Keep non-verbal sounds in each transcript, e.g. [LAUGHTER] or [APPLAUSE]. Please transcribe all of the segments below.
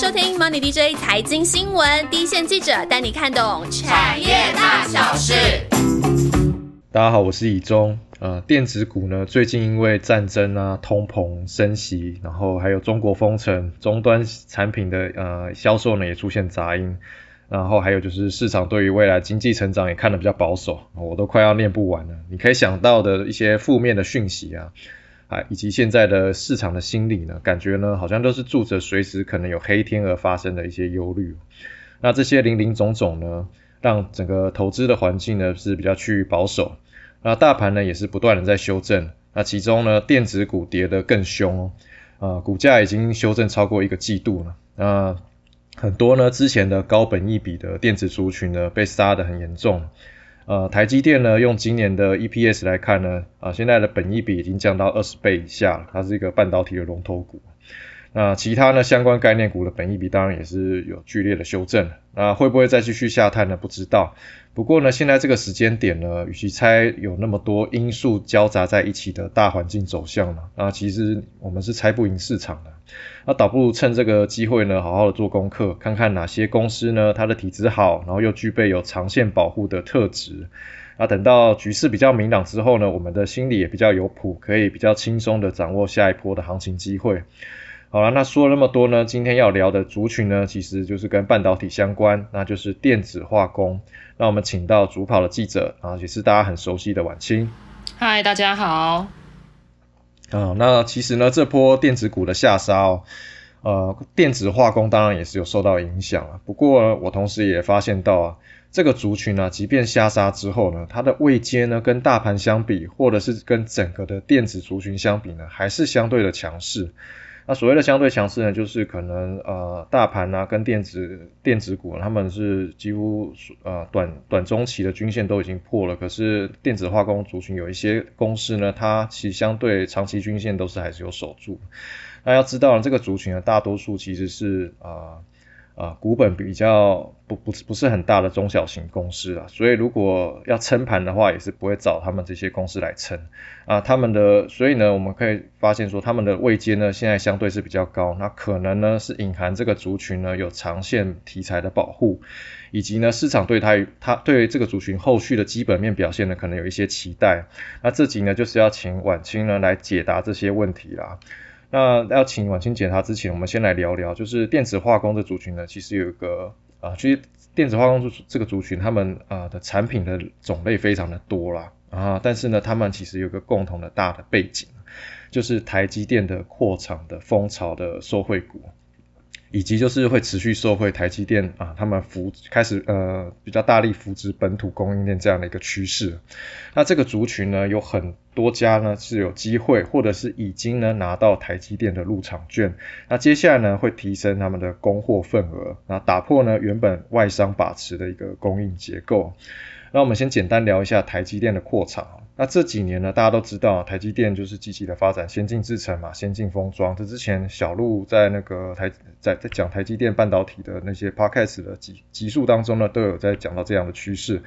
收听 Money DJ 财经新闻，第一线记者带你看懂产业大小事。大家好，我是以中。呃，电子股呢，最近因为战争啊、通膨升息，然后还有中国封城，终端产品的呃销售呢也出现杂音。然后还有就是市场对于未来经济成长也看得比较保守，我都快要念不完了。你可以想到的一些负面的讯息啊。啊，以及现在的市场的心理呢，感觉呢好像都是住着随时可能有黑天鹅发生的一些忧虑。那这些零零总总呢，让整个投资的环境呢是比较趋于保守。那大盘呢也是不断的在修正。那其中呢，电子股跌得更凶，啊，股价已经修正超过一个季度了。那很多呢之前的高本益比的电子族群呢，被杀得很严重。呃，台积电呢，用今年的 EPS 来看呢，啊，现在的本益比已经降到二十倍以下，它是一个半导体的龙头股。那其他呢相关概念股的本益比当然也是有剧烈的修正，那会不会再继续下探呢？不知道。不过呢，现在这个时间点呢，与其猜有那么多因素交杂在一起的大环境走向呢，那其实我们是猜不赢市场的。那倒不如趁这个机会呢，好好的做功课，看看哪些公司呢，它的体质好，然后又具备有长线保护的特质。那等到局势比较明朗之后呢，我们的心里也比较有谱，可以比较轻松的掌握下一波的行情机会。好了，那说了那么多呢，今天要聊的族群呢，其实就是跟半导体相关，那就是电子化工。那我们请到主跑的记者啊，也是大家很熟悉的晚清。嗨，大家好。啊，那其实呢，这波电子股的下杀哦，呃，电子化工当然也是有受到影响啊。不过我同时也发现到啊，这个族群呢，即便下杀之后呢，它的位阶呢，跟大盘相比，或者是跟整个的电子族群相比呢，还是相对的强势。那所谓的相对强势呢，就是可能呃大盘啊跟电子电子股，他们是几乎呃短短中期的均线都已经破了，可是电子化工族群有一些公司呢，它其实相对长期均线都是还是有守住。那要知道这个族群啊大多数其实是啊。啊，股本比较不不是不是很大的中小型公司啊，所以如果要撑盘的话，也是不会找他们这些公司来撑啊。他们的，所以呢，我们可以发现说，他们的位阶呢，现在相对是比较高，那可能呢是隐含这个族群呢有长线题材的保护，以及呢市场对它它对这个族群后续的基本面表现呢，可能有一些期待。那这集呢就是要请晚清呢来解答这些问题啦。那要请晚清检查之前，我们先来聊聊，就是电子化工的族群呢，其实有一个啊，其实电子化工这这个族群，他们啊的产品的种类非常的多啦啊，但是呢，他们其实有个共同的大的背景，就是台积电的扩厂的风潮的受惠股。以及就是会持续受惠台积电啊，他们扶开始呃比较大力扶植本土供应链这样的一个趋势。那这个族群呢，有很多家呢是有机会，或者是已经呢拿到台积电的入场券。那接下来呢会提升他们的供货份额，那打破呢原本外商把持的一个供应结构。那我们先简单聊一下台积电的扩厂。那这几年呢，大家都知道台积电就是积极的发展先进制程嘛，先进封装。这之前小鹿在那个台在在讲台积电半导体的那些 podcast 的集集数当中呢，都有在讲到这样的趋势。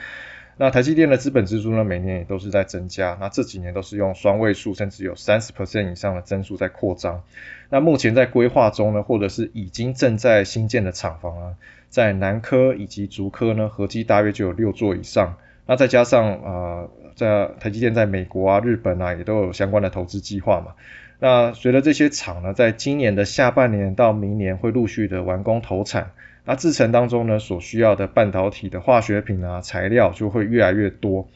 那台积电的资本支出呢，每年也都是在增加。那这几年都是用双位数，甚至有三十 percent 以上的增速在扩张。那目前在规划中呢，或者是已经正在新建的厂房啊。在南科以及竹科呢，合计大约就有六座以上。那再加上啊，在台积电在美国啊、日本啊，也都有相关的投资计划嘛。那随着这些厂呢，在今年的下半年到明年会陆续的完工投产，那制程当中呢，所需要的半导体的化学品啊材料就会越来越多。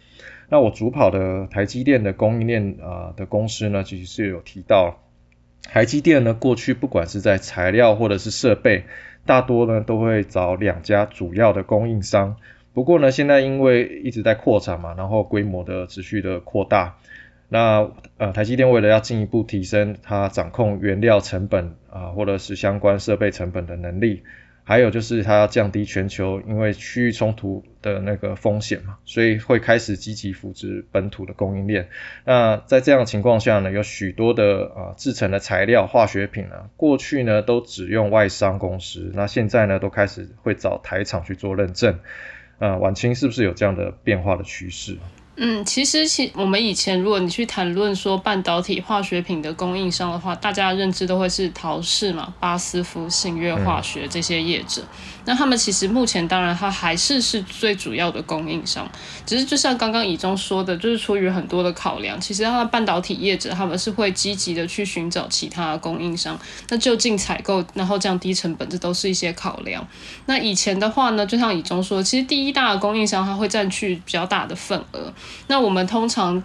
那我主跑的台积电的供应链啊的公司呢，其实是有提到，台积电呢过去不管是在材料或者是设备。大多呢都会找两家主要的供应商，不过呢现在因为一直在扩产嘛，然后规模的持续的扩大，那呃台积电为了要进一步提升它掌控原料成本啊或者是相关设备成本的能力。还有就是它要降低全球因为区域冲突的那个风险嘛，所以会开始积极扶植本土的供应链。那在这样情况下呢，有许多的啊制成的材料化学品呢，过去呢都只用外商公司，那现在呢都开始会找台厂去做认证。啊，晚清是不是有这样的变化的趋势？嗯，其实其我们以前如果你去谈论说半导体化学品的供应商的话，大家的认知都会是陶氏嘛、巴斯夫、信越化学这些业者。那他们其实目前当然它还是是最主要的供应商，只是就像刚刚以中说的，就是出于很多的考量，其实它的半导体业者他们是会积极的去寻找其他的供应商，那就近采购，然后降低成本，这都是一些考量。那以前的话呢，就像以中说，其实第一大的供应商它会占据比较大的份额。那我们通常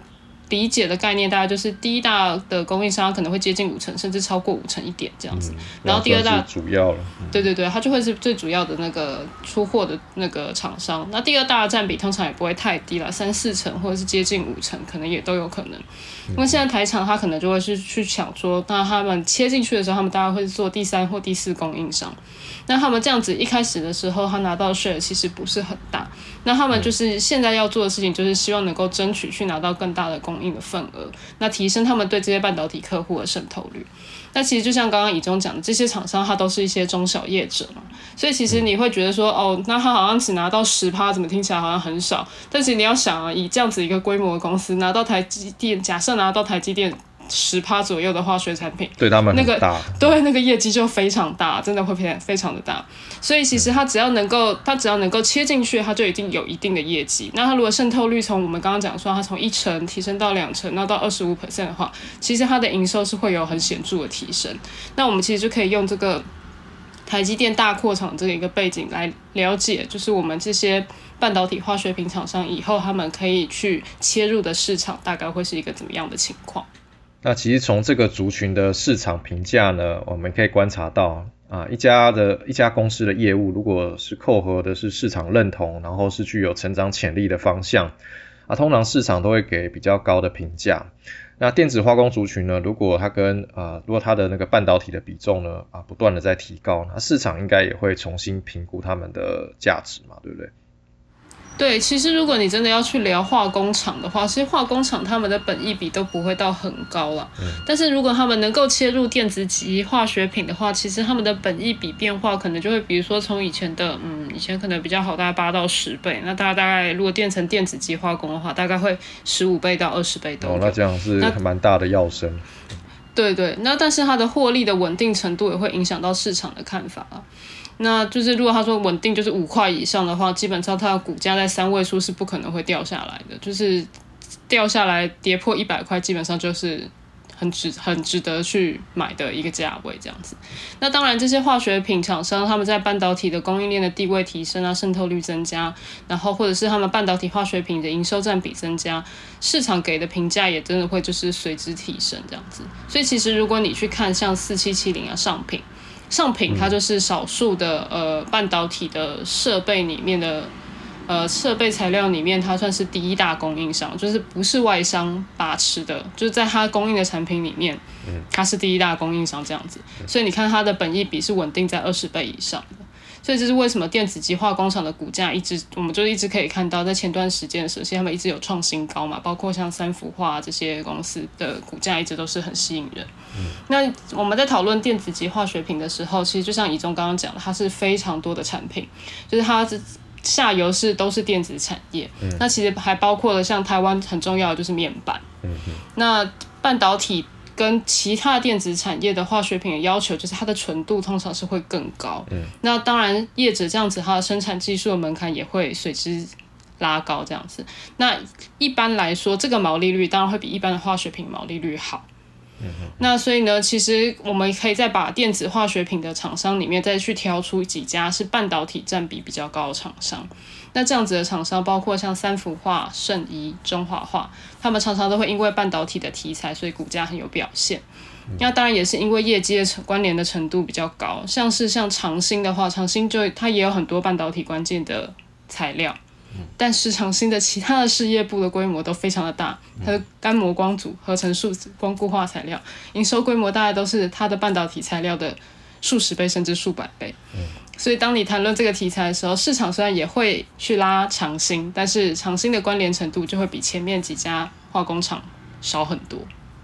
理解的概念，大概就是第一大的供应商可能会接近五成，甚至超过五成一点这样子。然后第二大主要了，对对对，它就会是最主要的那个出货的那个厂商。那第二大的占比通常也不会太低了，三四成或者是接近五成，可能也都有可能。因为现在台厂它可能就会是去抢说，那他们切进去的时候，他们大概会做第三或第四供应商。那他们这样子一开始的时候，他拿到的 share 其实不是很大。那他们就是现在要做的事情，就是希望能够争取去拿到更大的供应的份额，那提升他们对这些半导体客户的渗透率。那其实就像刚刚以中讲的，这些厂商它都是一些中小业者嘛，所以其实你会觉得说，哦，那他好像只拿到十趴，怎么听起来好像很少？但是你要想啊，以这样子一个规模的公司拿到台积电，假设拿到台积电。十趴左右的化学产品，对他们那个大，对那个业绩就非常大，真的会非非常的大。所以其实它只要能够，它只要能够切进去，它就已经有一定的业绩。那它如果渗透率从我们刚刚讲说，它从一成提升到两成，那到二十五 percent 的话，其实它的营收是会有很显著的提升。那我们其实就可以用这个台积电大扩厂这个一个背景来了解，就是我们这些半导体化学品厂商以后他们可以去切入的市场，大概会是一个怎么样的情况。那其实从这个族群的市场评价呢，我们可以观察到啊，一家的一家公司的业务，如果是扣合的是市场认同，然后是具有成长潜力的方向啊，通常市场都会给比较高的评价。那电子化工族群呢，如果它跟啊，如果它的那个半导体的比重呢啊，不断的在提高，那市场应该也会重新评估它们的价值嘛，对不对？对，其实如果你真的要去聊化工厂的话，其实化工厂他们的本益比都不会到很高了。嗯。但是如果他们能够切入电子级化学品的话，其实他们的本益比变化可能就会，比如说从以前的，嗯，以前可能比较好，大概八到十倍。那大家大概如果变成电子级化工的话，大概会十五倍到二十倍都有。哦，那这样是蛮大的要升。对对，那但是它的获利的稳定程度也会影响到市场的看法啊。那就是如果他说稳定就是五块以上的话，基本上它的股价在三位数是不可能会掉下来的，就是掉下来跌破一百块，基本上就是很值很值得去买的一个价位这样子。那当然这些化学品厂商他们在半导体的供应链的地位提升啊，渗透率增加，然后或者是他们半导体化学品的营收占比增加，市场给的评价也真的会就是随之提升这样子。所以其实如果你去看像四七七零啊上品。上品它就是少数的呃半导体的设备里面的呃设备材料里面，它算是第一大供应商，就是不是外商把持的，就是在它供应的产品里面，它是第一大供应商这样子，所以你看它的本益比是稳定在二十倍以上的。所以这是为什么电子极化工厂的股价一直，我们就一直可以看到，在前段时间的时候，其实他们一直有创新高嘛，包括像三幅画这些公司的股价一直都是很吸引人。那我们在讨论电子极化学品的时候，其实就像以中刚刚讲的，它是非常多的产品，就是它是下游是都是电子产业。那其实还包括了像台湾很重要的就是面板。那半导体。跟其他电子产业的化学品的要求，就是它的纯度通常是会更高。嗯，那当然业者这样子，它的生产技术的门槛也会随之拉高。这样子，那一般来说，这个毛利率当然会比一般的化学品毛利率好。那所以呢，其实我们可以再把电子化学品的厂商里面再去挑出几家是半导体占比比较高的厂商。那这样子的厂商，包括像三氟化、圣仪、中华化，他们常常都会因为半导体的题材，所以股价很有表现。那当然也是因为业绩的关联的程度比较高，像是像长兴的话，长兴就它也有很多半导体关键的材料，但是长兴的其他的事业部的规模都非常的大，它的干膜光组、合成树脂、光固化材料，营收规模大概都是它的半导体材料的数十倍甚至数百倍。所以，当你谈论这个题材的时候，市场虽然也会去拉长兴，但是长兴的关联程度就会比前面几家化工厂少很多。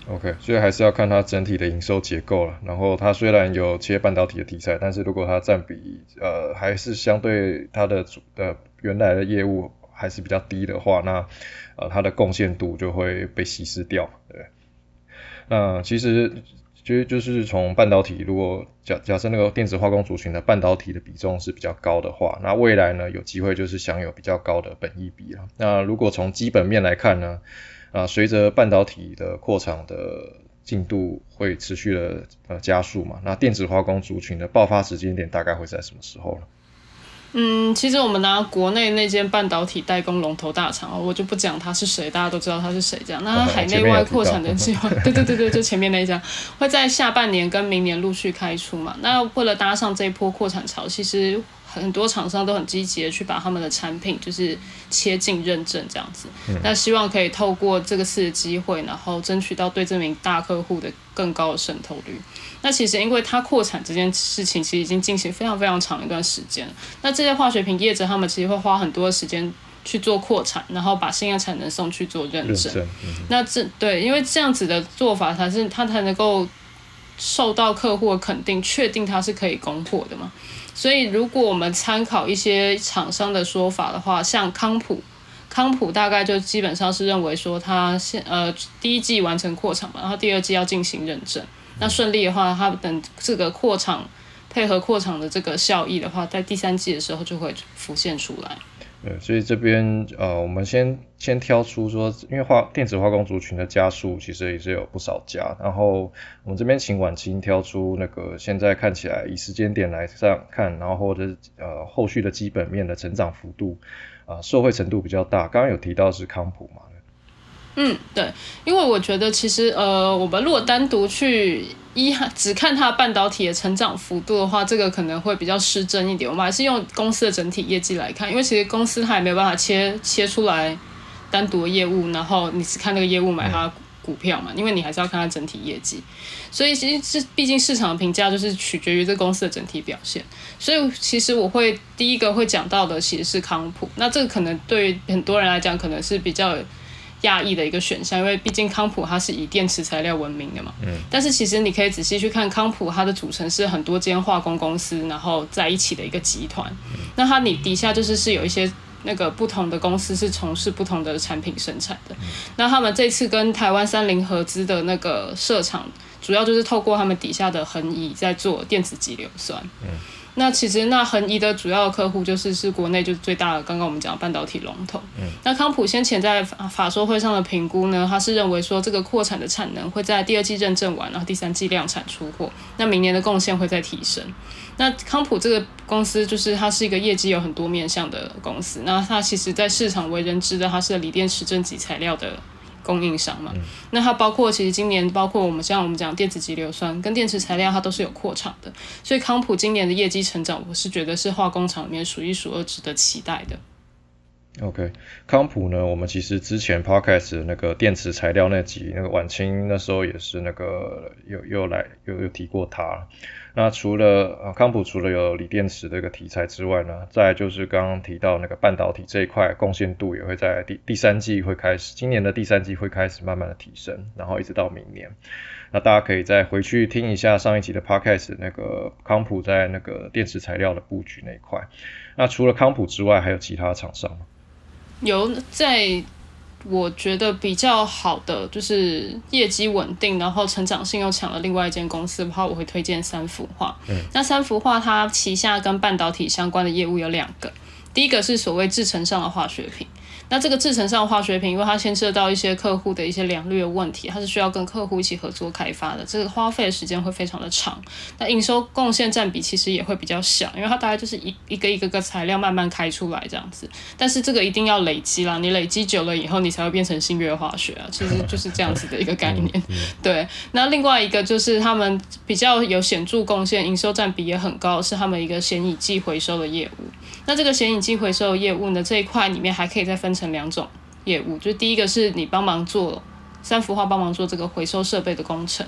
OK，所以还是要看它整体的营收结构了。然后，它虽然有切半导体的题材，但是如果它占比呃还是相对它的主的原来的业务还是比较低的话，那呃它的贡献度就会被稀释掉，对。那其实其实就是从半导体，如果假假设那个电子化工族群的半导体的比重是比较高的话，那未来呢有机会就是享有比较高的本益比了。那如果从基本面来看呢，啊随着半导体的扩厂的进度会持续的呃加速嘛？那电子化工族群的爆发时间点大概会在什么时候呢？嗯，其实我们拿国内那间半导体代工龙头大厂，我就不讲他是谁，大家都知道他是谁这样。那它海内外扩产的计划，[LAUGHS] 对对对对，就前面那一家会在下半年跟明年陆续开出嘛？那为了搭上这一波扩产潮，其实。很多厂商都很积极的去把他们的产品就是切进认证这样子，那希望可以透过这个次的机会，然后争取到对这名大客户的更高的渗透率。那其实因为它扩产这件事情，其实已经进行非常非常长一段时间。那这些化学品业者他们其实会花很多时间去做扩产，然后把新的产能送去做认证。那这对，因为这样子的做法才是它才能够受到客户的肯定，确定它是可以供货的嘛。所以，如果我们参考一些厂商的说法的话，像康普，康普大概就基本上是认为说，它现呃第一季完成扩产嘛，然后第二季要进行认证，那顺利的话，它等这个扩厂配合扩厂的这个效益的话，在第三季的时候就会浮现出来。对，所以这边呃，我们先先挑出说，因为化电子化工族群的加速其实也是有不少家，然后我们这边请婉清挑出那个现在看起来以时间点来上看，然后或者呃后续的基本面的成长幅度啊，受惠程度比较大。刚刚有提到是康普嘛？嗯，对，因为我觉得其实呃，我们如果单独去一只看它半导体的成长幅度的话，这个可能会比较失真一点。我们还是用公司的整体业绩来看，因为其实公司它也没有办法切切出来单独的业务，然后你只看那个业务买它股票嘛，因为你还是要看它整体业绩。所以其实是毕竟市场的评价就是取决于这公司的整体表现。所以其实我会第一个会讲到的其实是康普，那这个可能对于很多人来讲可能是比较。亚裔的一个选项，因为毕竟康普它是以电池材料闻名的嘛。嗯。但是其实你可以仔细去看康普，它的组成是很多间化工公司，然后在一起的一个集团。嗯。那它你底下就是是有一些那个不同的公司是从事不同的产品生产的。嗯。那他们这次跟台湾三菱合资的那个设厂，主要就是透过他们底下的恒乙在做电子级硫酸。嗯。那其实那恒怡的主要客户就是是国内就是最大的，刚刚我们讲半导体龙头。嗯。那康普先前在法说会上的评估呢，他是认为说这个扩产的产能会在第二季认证完，然后第三季量产出货，那明年的贡献会再提升。那康普这个公司就是它是一个业绩有很多面向的公司，那它其实在市场为人知的，它是锂电池正极材料的。供应商嘛，那它包括其实今年包括我们像我们讲电子级硫酸跟电池材料，它都是有扩厂的，所以康普今年的业绩成长，我是觉得是化工厂里面数一数二值得期待的。OK，康普呢，我们其实之前 Podcast 那个电池材料那集，那个晚清那时候也是那个有又来又又提过它。那除了康普除了有锂电池这个题材之外呢，再就是刚刚提到那个半导体这一块贡献度也会在第第三季会开始，今年的第三季会开始慢慢的提升，然后一直到明年。那大家可以再回去听一下上一集的 podcast，那个康普在那个电池材料的布局那一块。那除了康普之外，还有其他厂商吗？有在。我觉得比较好的就是业绩稳定，然后成长性又强的另外一间公司的话，我会推荐三幅画。嗯，那三幅画它旗下跟半导体相关的业务有两个，第一个是所谓制成上的化学品。那这个制成上的化学品，因为它牵涉到一些客户的一些良率的问题，它是需要跟客户一起合作开发的，这个花费的时间会非常的长。那营收贡献占比其实也会比较小，因为它大概就是一一个一个个材料慢慢开出来这样子。但是这个一定要累积啦，你累积久了以后，你才会变成新月化学啊，其实就是这样子的一个概念。对，那另外一个就是他们比较有显著贡献，营收占比也很高，是他们一个显影剂回收的业务。那这个显影剂回收业务呢，这一块里面还可以再分成两种业务，就第一个是你帮忙做三幅画，帮忙做这个回收设备的工程，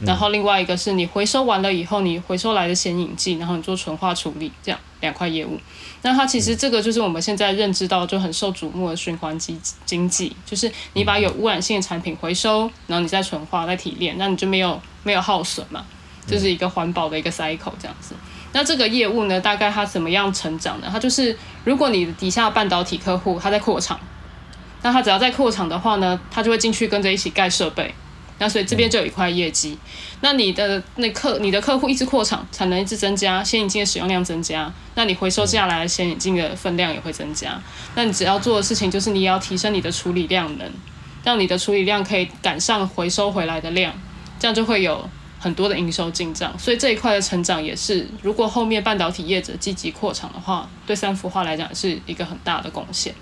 然后另外一个是你回收完了以后，你回收来的显影剂，然后你做纯化处理，这样两块业务。那它其实这个就是我们现在认知到就很受瞩目的循环经经济，就是你把有污染性的产品回收，然后你再纯化再提炼，那你就没有没有耗损嘛，就是一个环保的一个 cycle 这样子。那这个业务呢，大概它怎么样成长呢？它就是如果你底下半导体客户他在扩厂，那他只要在扩厂的话呢，他就会进去跟着一起盖设备。那所以这边就有一块业绩。那你的那客你的客户一直扩厂，产能一直增加，显影镜的使用量增加，那你回收下来的显影镜的分量也会增加。那你只要做的事情就是你要提升你的处理量能，让你的处理量可以赶上回收回来的量，这样就会有。很多的营收进账，所以这一块的成长也是，如果后面半导体业者积极扩厂的话，对三幅画来讲是一个很大的贡献。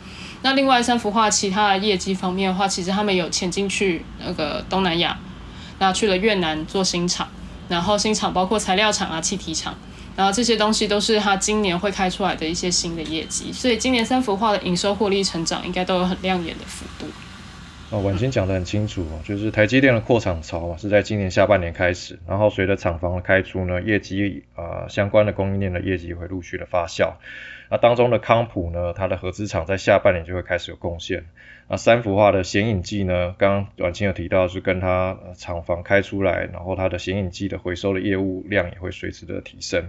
那另外三幅画其他的业绩方面的话，其实他们有潜进去那个东南亚，那去了越南做新厂，然后新厂包括材料厂啊、气体厂，然后这些东西都是他今年会开出来的一些新的业绩，所以今年三幅画的营收获利成长应该都有很亮眼的幅度。哦，婉清讲得很清楚哦，就是台积电的扩厂潮嘛，是在今年下半年开始，然后随着厂房的开出呢，业绩啊相关的供应链的业绩会陆续的发酵。那当中的康普呢，它的合资厂在下半年就会开始有贡献。那三氟化的显影剂呢，刚刚婉清有提到是跟它厂房开出来，然后它的显影剂的回收的业务量也会随之的提升。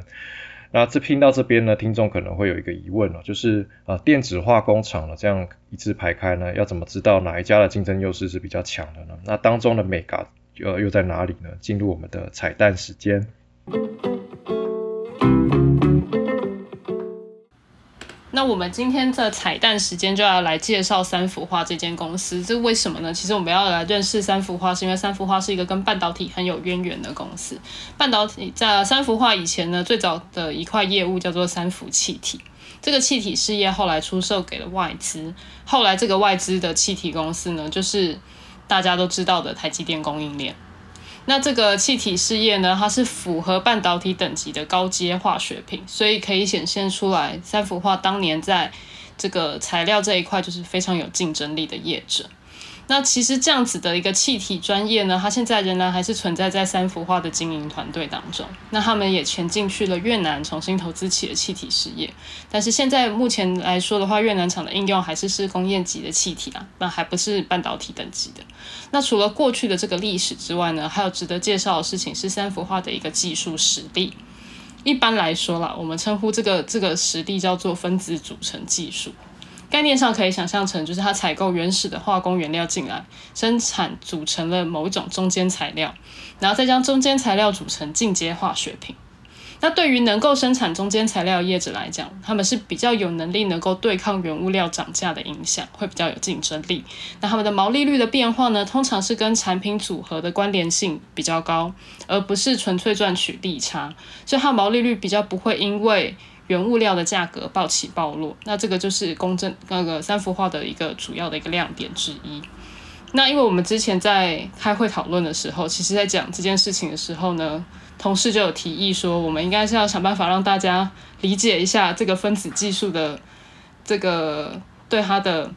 那这拼到这边呢，听众可能会有一个疑问了，就是啊电子化工厂呢这样一字排开呢，要怎么知道哪一家的竞争优势是比较强的呢？那当中的美感呃又在哪里呢？进入我们的彩蛋时间。那我们今天的彩蛋时间就要来介绍三幅画这间公司，这为什么呢？其实我们要来认识三幅画，是因为三幅画是一个跟半导体很有渊源的公司。半导体在三幅画以前呢，最早的一块业务叫做三幅气体，这个气体事业后来出售给了外资，后来这个外资的气体公司呢，就是大家都知道的台积电供应链。那这个气体事业呢，它是符合半导体等级的高阶化学品，所以可以显现出来三幅画当年在这个材料这一块就是非常有竞争力的业者。那其实这样子的一个气体专业呢，它现在仍然还是存在在三氟化的经营团队当中。那他们也前进去了越南，重新投资起了气体事业。但是现在目前来说的话，越南厂的应用还是是工业级的气体啊，那还不是半导体等级的。那除了过去的这个历史之外呢，还有值得介绍的事情是三氟化的一个技术实力。一般来说啦，我们称呼这个这个实力叫做分子组成技术。概念上可以想象成，就是它采购原始的化工原料进来，生产组成了某一种中间材料，然后再将中间材料组成进阶化学品。那对于能够生产中间材料的业者来讲，他们是比较有能力能够对抗原物料涨价的影响，会比较有竞争力。那他们的毛利率的变化呢，通常是跟产品组合的关联性比较高，而不是纯粹赚取利差，所以它毛利率比较不会因为。原物料的价格暴起暴落，那这个就是公正那个三幅画的一个主要的一个亮点之一。那因为我们之前在开会讨论的时候，其实在讲这件事情的时候呢，同事就有提议说，我们应该是要想办法让大家理解一下这个分子技术的这个对它的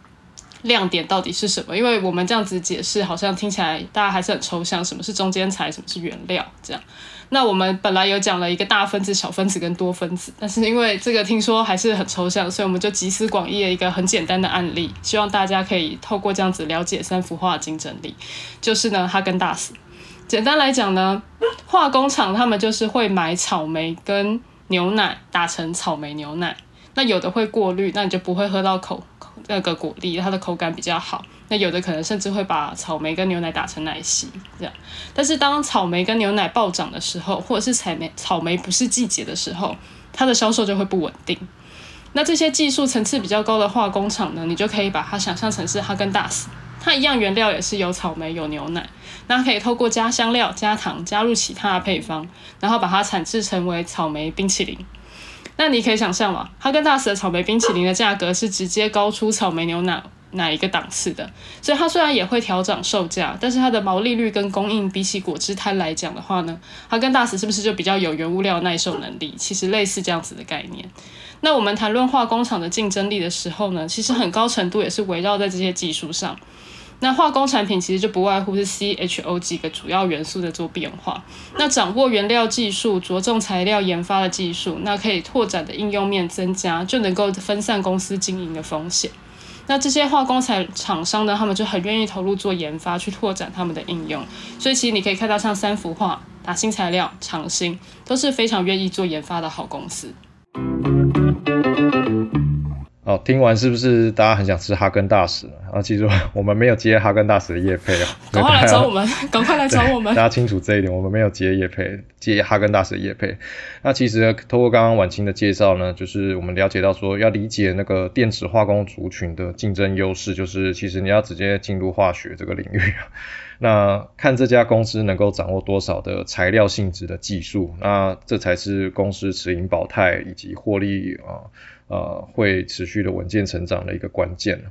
亮点到底是什么，因为我们这样子解释好像听起来大家还是很抽象，什么是中间材，什么是原料这样。那我们本来有讲了一个大分子、小分子跟多分子，但是因为这个听说还是很抽象，所以我们就集思广益了一个很简单的案例，希望大家可以透过这样子了解三幅画的竞争力。就是呢，哈根达斯。简单来讲呢，化工厂他们就是会买草莓跟牛奶打成草莓牛奶，那有的会过滤，那你就不会喝到口那个果粒，它的口感比较好。那有的可能甚至会把草莓跟牛奶打成奶昔这样，但是当草莓跟牛奶暴涨的时候，或者是草莓草莓不是季节的时候，它的销售就会不稳定。那这些技术层次比较高的化工厂呢，你就可以把它想象成是哈根达斯，它一样原料也是有草莓有牛奶，那可以透过加香料、加糖、加入其他的配方，然后把它产制成为草莓冰淇淋。那你可以想象嘛，哈根达斯的草莓冰淇淋的价格是直接高出草莓牛奶。哪一个档次的？所以它虽然也会调整售价，但是它的毛利率跟供应比起果汁摊来讲的话呢，哈根达斯是不是就比较有原物料耐受能力？其实类似这样子的概念。那我们谈论化工厂的竞争力的时候呢，其实很高程度也是围绕在这些技术上。那化工产品其实就不外乎是 C、H、O 几个主要元素在做变化。那掌握原料技术、着重材料研发的技术，那可以拓展的应用面增加，就能够分散公司经营的风险。那这些化工材厂商呢，他们就很愿意投入做研发，去拓展他们的应用。所以其实你可以看到，像三幅画打新材料、长兴都是非常愿意做研发的好公司。哦，听完是不是大家很想吃哈根达斯？啊，其实我们没有接哈根达斯的叶配 [LAUGHS] 哦，[LAUGHS] 赶快来找我们，赶快来找我们。大家清楚这一点，我们没有接叶配，接哈根达斯的叶配。那其实通过刚刚婉清的介绍呢，就是我们了解到说，要理解那个电子化工族群的竞争优势，就是其实你要直接进入化学这个领域。[LAUGHS] 那看这家公司能够掌握多少的材料性质的技术，那这才是公司持盈保泰以及获利啊呃呃会持续的稳健成长的一个关键。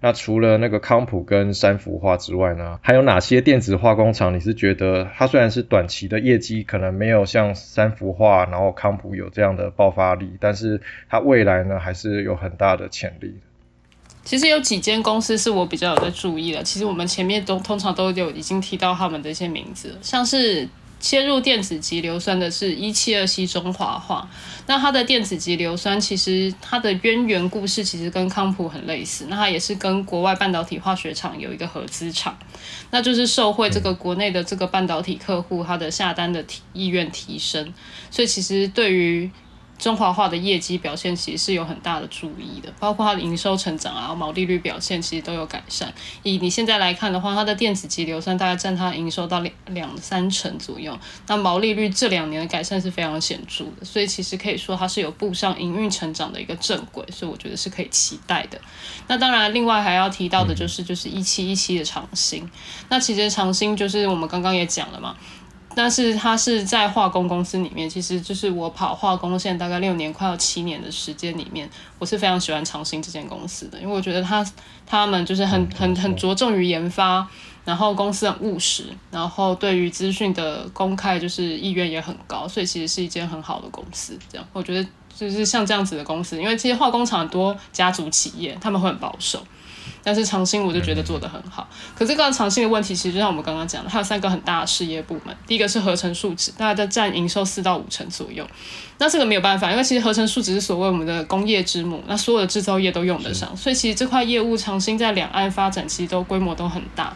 那除了那个康普跟三氟化之外呢，还有哪些电子化工厂？你是觉得它虽然是短期的业绩可能没有像三氟化然后康普有这样的爆发力，但是它未来呢还是有很大的潜力。其实有几间公司是我比较有在注意的。其实我们前面都通常都有已经提到他们的一些名字，像是切入电子级硫酸的是一七二七中华化。那它的电子级硫酸其实它的渊源故事其实跟康普很类似，那它也是跟国外半导体化学厂有一个合资厂，那就是受惠这个国内的这个半导体客户它的下单的提意愿提升，所以其实对于。中华化的业绩表现其实是有很大的注意的，包括它的营收成长啊、毛利率表现其实都有改善。以你现在来看的话，它的电子级硫酸大概占它营收到两两三成左右，那毛利率这两年的改善是非常显著的，所以其实可以说它是有步上营运成长的一个正轨，所以我觉得是可以期待的。那当然，另外还要提到的就是就是一期一期的长兴，那其实长兴就是我们刚刚也讲了嘛。但是他是在化工公司里面，其实就是我跑化工线大概六年，快要七年的时间里面，我是非常喜欢长兴这间公司的，因为我觉得他他们就是很很很着重于研发，然后公司很务实，然后对于资讯的公开就是意愿也很高，所以其实是一间很好的公司。这样，我觉得就是像这样子的公司，因为其实化工厂很多家族企业，他们会很保守。但是长兴我就觉得做得很好，可是刚刚长兴的问题其实就像我们刚刚讲的，它有三个很大的事业部门，第一个是合成树脂，大概在占营收四到五成左右。那这个没有办法，因为其实合成树脂是所谓我们的工业之母，那所有的制造业都用得上，所以其实这块业务长兴在两岸发展其实都规模都很大。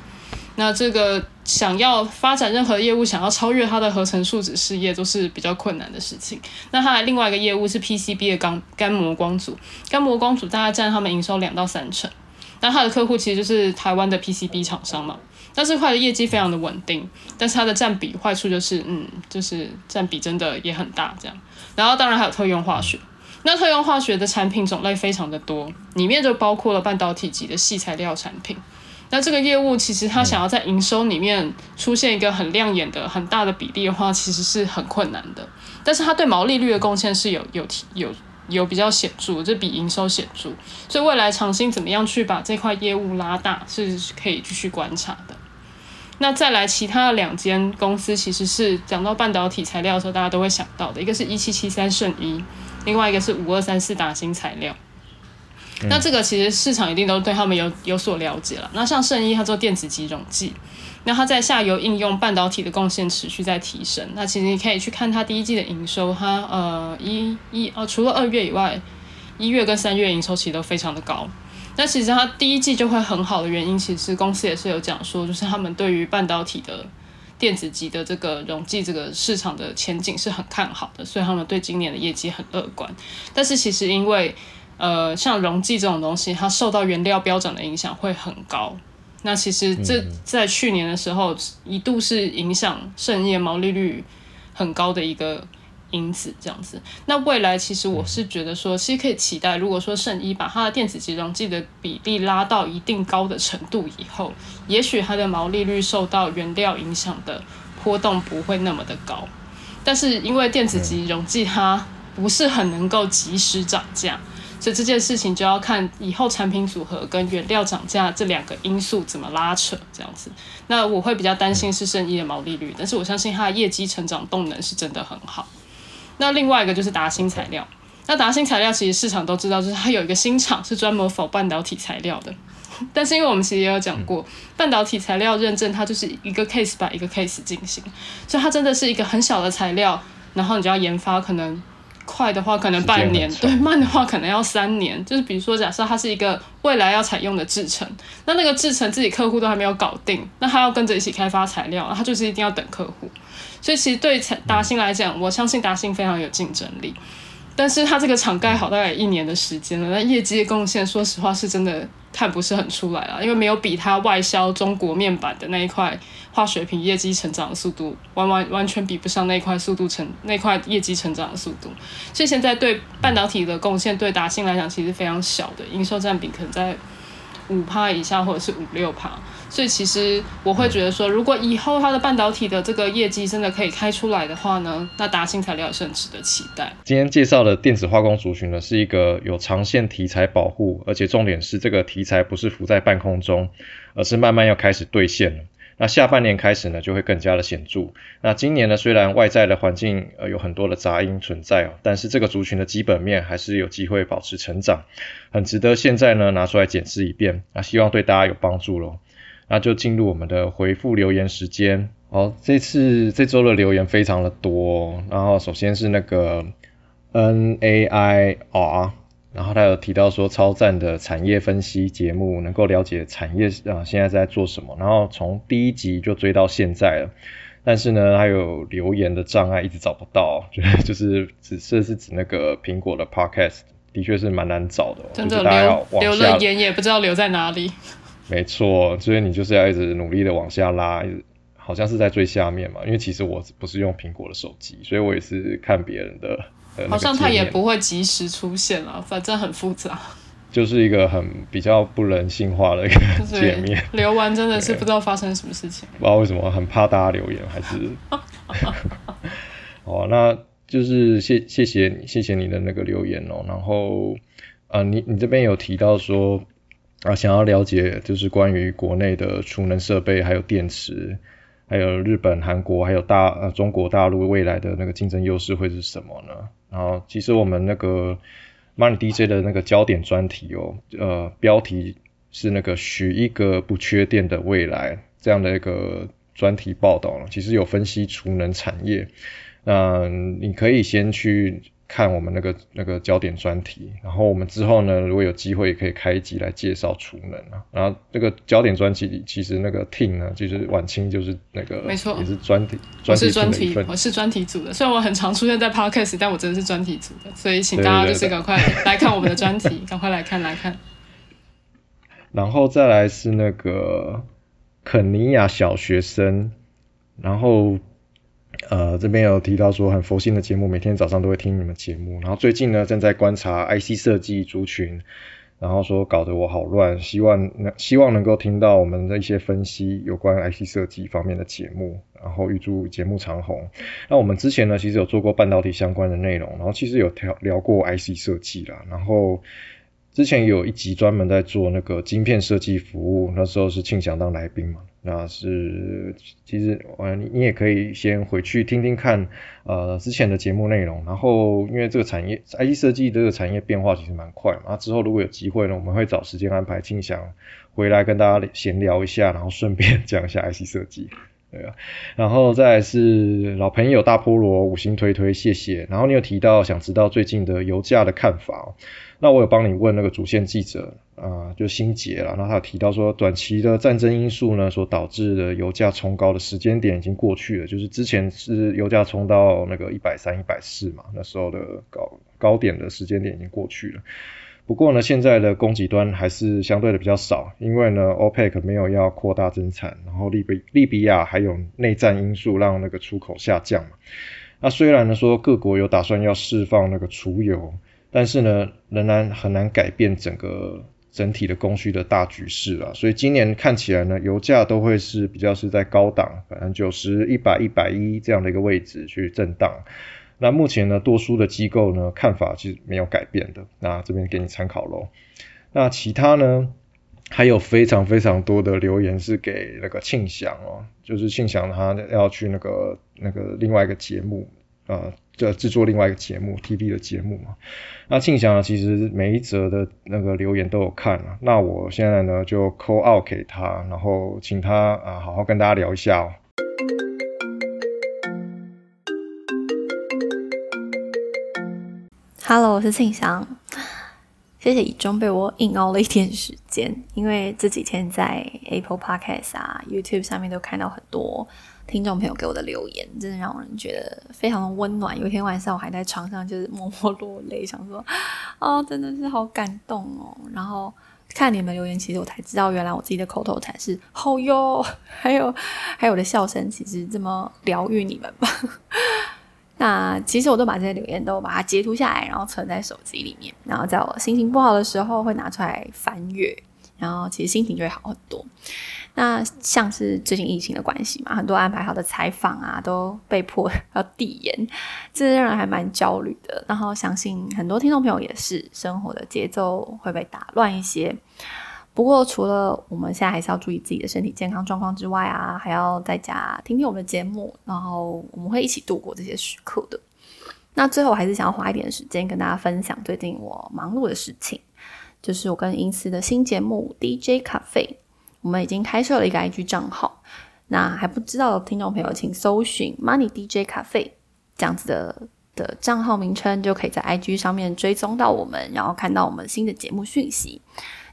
那这个想要发展任何业务，想要超越它的合成树脂事业都是比较困难的事情。那它的另外一个业务是 PCB 的钢干膜光组，干膜光组大概占他们营收两到三成。那他的客户其实就是台湾的 PCB 厂商嘛，那这块的业绩非常的稳定，但是它的占比坏处就是，嗯，就是占比真的也很大这样。然后当然还有特用化学，那特用化学的产品种类非常的多，里面就包括了半导体级的细材料产品。那这个业务其实它想要在营收里面出现一个很亮眼的、很大的比例的话，其实是很困难的。但是它对毛利率的贡献是有有提有。有比较显著，这比营收显著，所以未来长兴怎么样去把这块业务拉大，是可以继续观察的。那再来其他的两间公司，其实是讲到半导体材料的时候，大家都会想到的，一个是一七七三圣一，另外一个是五二三四打新材料。那这个其实市场一定都对他们有有所了解了。那像圣一，它做电子级溶剂。那它在下游应用半导体的贡献持续在提升。那其实你可以去看它第一季的营收，它呃一一呃除了二月以外，一月跟三月营收其实都非常的高。那其实它第一季就会很好的原因，其实公司也是有讲说，就是他们对于半导体的电子级的这个溶剂这个市场的前景是很看好的，所以他们对今年的业绩很乐观。但是其实因为呃像溶剂这种东西，它受到原料标准的影响会很高。那其实这在去年的时候一度是影响盛业毛利率很高的一个因子，这样子。那未来其实我是觉得说，其实可以期待，如果说圣一把它的电子集溶剂的比例拉到一定高的程度以后，也许它的毛利率受到原料影响的波动不会那么的高。但是因为电子级溶剂它不是很能够及时涨价。所以这件事情就要看以后产品组合跟原料涨价这两个因素怎么拉扯，这样子。那我会比较担心是生意的毛利率，但是我相信它的业绩成长动能是真的很好。那另外一个就是达新材料，那达新材料其实市场都知道，就是它有一个新厂是专门否半导体材料的。[LAUGHS] 但是因为我们其实也有讲过，半导体材料认证它就是一个 case by 一个 case 进行，所以它真的是一个很小的材料，然后你就要研发可能。快的话可能半年，对，慢的话可能要三年。就是比如说，假设它是一个未来要采用的制程，那那个制程自己客户都还没有搞定，那他要跟着一起开发材料，他就是一定要等客户。所以其实对达兴来讲，我相信达兴非常有竞争力。但是它这个厂盖好大概一年的时间了，那业绩的贡献，说实话是真的看不是很出来了，因为没有比它外销中国面板的那一块化学品业绩成长的速度，完完完全比不上那块速度成那块业绩成长的速度。所以现在对半导体的贡献，对达信来讲其实非常小的，营收占比可能在五趴以下或者是五六趴。所以其实我会觉得说，如果以后它的半导体的这个业绩真的可以开出来的话呢，那达新材料也是很值得期待。今天介绍的电子化工族群呢，是一个有长线题材保护，而且重点是这个题材不是浮在半空中，而是慢慢要开始兑现了。那下半年开始呢，就会更加的显著。那今年呢，虽然外在的环境呃有很多的杂音存在哦，但是这个族群的基本面还是有机会保持成长，很值得现在呢拿出来检视一遍。那希望对大家有帮助喽。那就进入我们的回复留言时间。好，这次这周的留言非常的多。然后首先是那个 N A I R。然后他有提到说超赞的产业分析节目，能够了解产业啊现在在做什么，然后从第一集就追到现在了。但是呢，还有留言的障碍，一直找不到，[LAUGHS] 就是只是是指那个苹果的 Podcast，的确是蛮难找的，真的留留了言也不知道留在哪里。没错，所以你就是要一直努力的往下拉，好像是在最下面嘛。因为其实我不是用苹果的手机，所以我也是看别人的。好像它也不会及时出现了，反正很复杂。就是一个很比较不人性化的一个界面。留完真的是不知道发生什么事情。不知道为什么很怕大家留言，还是。[LAUGHS] 哦，那就是谢谢谢你，谢谢你的那个留言哦。然后啊，你你这边有提到说啊，想要了解就是关于国内的储能设备，还有电池。还有日本、韩国，还有大呃中国大陆未来的那个竞争优势会是什么呢？然后其实我们那个 Money DJ 的那个焦点专题哦，呃标题是那个许一个不缺电的未来这样的一个专题报道了，其实有分析储能产业，那你可以先去。看我们那个那个焦点专题，然后我们之后呢，如果有机会也可以开一集来介绍储能啊。然后那个焦点专题里，其实那个 team 呢，就是晚清就是那个，没错，也是专题，我是专题，我是专题组的。虽然我很常出现在 podcast，但我真的是专题组的，所以请大家就是赶快来看我们的专题，[LAUGHS] 赶快来看来看。然后再来是那个肯尼亚小学生，然后。呃，这边有提到说很佛心的节目，每天早上都会听你们节目。然后最近呢，正在观察 IC 设计族群，然后说搞得我好乱，希望能希望能够听到我们的一些分析有关 IC 设计方面的节目，然后预祝节目长红。那我们之前呢，其实有做过半导体相关的内容，然后其实有聊聊过 IC 设计啦，然后。之前有一集专门在做那个晶片设计服务，那时候是庆祥当来宾嘛，那是其实呃你你也可以先回去听听看呃之前的节目内容，然后因为这个产业 IC 设计这个产业变化其实蛮快嘛，之后如果有机会呢，我们会找时间安排庆祥回来跟大家闲聊一下，然后顺便 [LAUGHS] 讲一下 IC 设计。对啊，然后再是老朋友大菠萝五星推推，谢谢。然后你有提到想知道最近的油价的看法，那我有帮你问那个主线记者啊，就心结了。然后他有提到说，短期的战争因素呢，所导致的油价冲高的时间点已经过去了，就是之前是油价冲到那个一百三、一百四嘛，那时候的高高点的时间点已经过去了。不过呢，现在的供给端还是相对的比较少，因为呢，OPEC 没有要扩大增产，然后利比利比亚还有内战因素让那个出口下降嘛。那虽然呢说各国有打算要释放那个储油，但是呢，仍然很难改变整个整体的供需的大局势啊。所以今年看起来呢，油价都会是比较是在高档，反正九十一百一百一这样的一个位置去震荡。那目前呢，多数的机构呢看法是没有改变的，那这边给你参考喽。那其他呢，还有非常非常多的留言是给那个庆祥哦，就是庆祥他要去那个那个另外一个节目，呃，就制作另外一个节目 TV 的节目嘛。那庆祥呢其实每一则的那个留言都有看啊，那我现在呢就 call out 给他，然后请他啊好好跟大家聊一下哦。Hello，我是庆祥。谢谢以中被我硬熬了一天时间，因为这几天在 Apple Podcast 啊、YouTube 上面都看到很多听众朋友给我的留言，真的让人觉得非常的温暖。有一天晚上我还在床上就是默默落泪，想说哦，真的是好感动哦。然后看你们留言，其实我才知道原来我自己的口头禅是“好哟”，[LAUGHS] 还有还有我的笑声，其实这么疗愈你们吧。[LAUGHS] 那其实我都把这些留言都把它截图下来，然后存在手机里面，然后在我心情不好的时候会拿出来翻阅，然后其实心情就会好很多。那像是最近疫情的关系嘛，很多安排好的采访啊都被迫要递延，这让人还蛮焦虑的。然后相信很多听众朋友也是，生活的节奏会被打乱一些。不过，除了我们现在还是要注意自己的身体健康状况之外啊，还要在家听听我们的节目，然后我们会一起度过这些时刻的。那最后，还是想要花一点时间跟大家分享最近我忙碌的事情，就是我跟银思的新节目 DJ 咖啡，我们已经开设了一个 IG 账号。那还不知道的听众朋友，请搜寻 Money DJ 咖啡这样子的的账号名称，就可以在 IG 上面追踪到我们，然后看到我们新的节目讯息。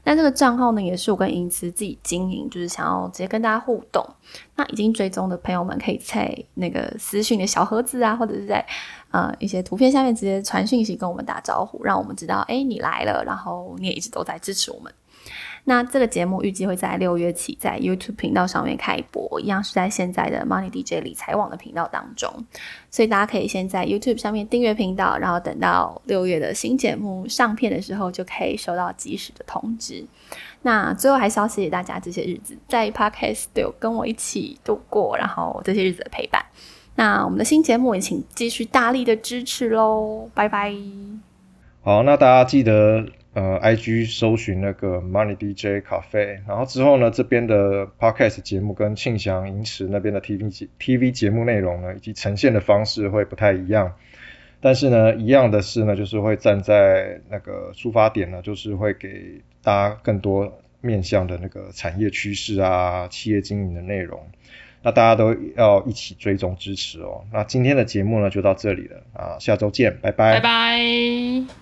那这个账号呢，也是我跟银慈自己经营，就是想要直接跟大家互动。那已经追踪的朋友们，可以在那个私讯的小盒子啊，或者是在呃一些图片下面直接传讯息跟我们打招呼，让我们知道，哎，你来了，然后你也一直都在支持我们。那这个节目预计会在六月起在 YouTube 频道上面开播，一样是在现在的 Money DJ 理财网的频道当中，所以大家可以先在 YouTube 上面订阅频道，然后等到六月的新节目上片的时候，就可以收到及时的通知。那最后还是要谢谢大家这些日子在 Podcast 都有跟我一起度过，然后这些日子的陪伴。那我们的新节目也请继续大力的支持喽，拜拜。好，那大家记得。呃，IG 搜寻那个 Money DJ Cafe，然后之后呢，这边的 Podcast 节目跟庆祥银池那边的 TV 节 TV 节目内容呢，以及呈现的方式会不太一样，但是呢，一样的是呢，就是会站在那个出发点呢，就是会给大家更多面向的那个产业趋势啊，企业经营的内容，那大家都要一起追踪支持哦。那今天的节目呢，就到这里了啊，下周见，拜拜，拜拜。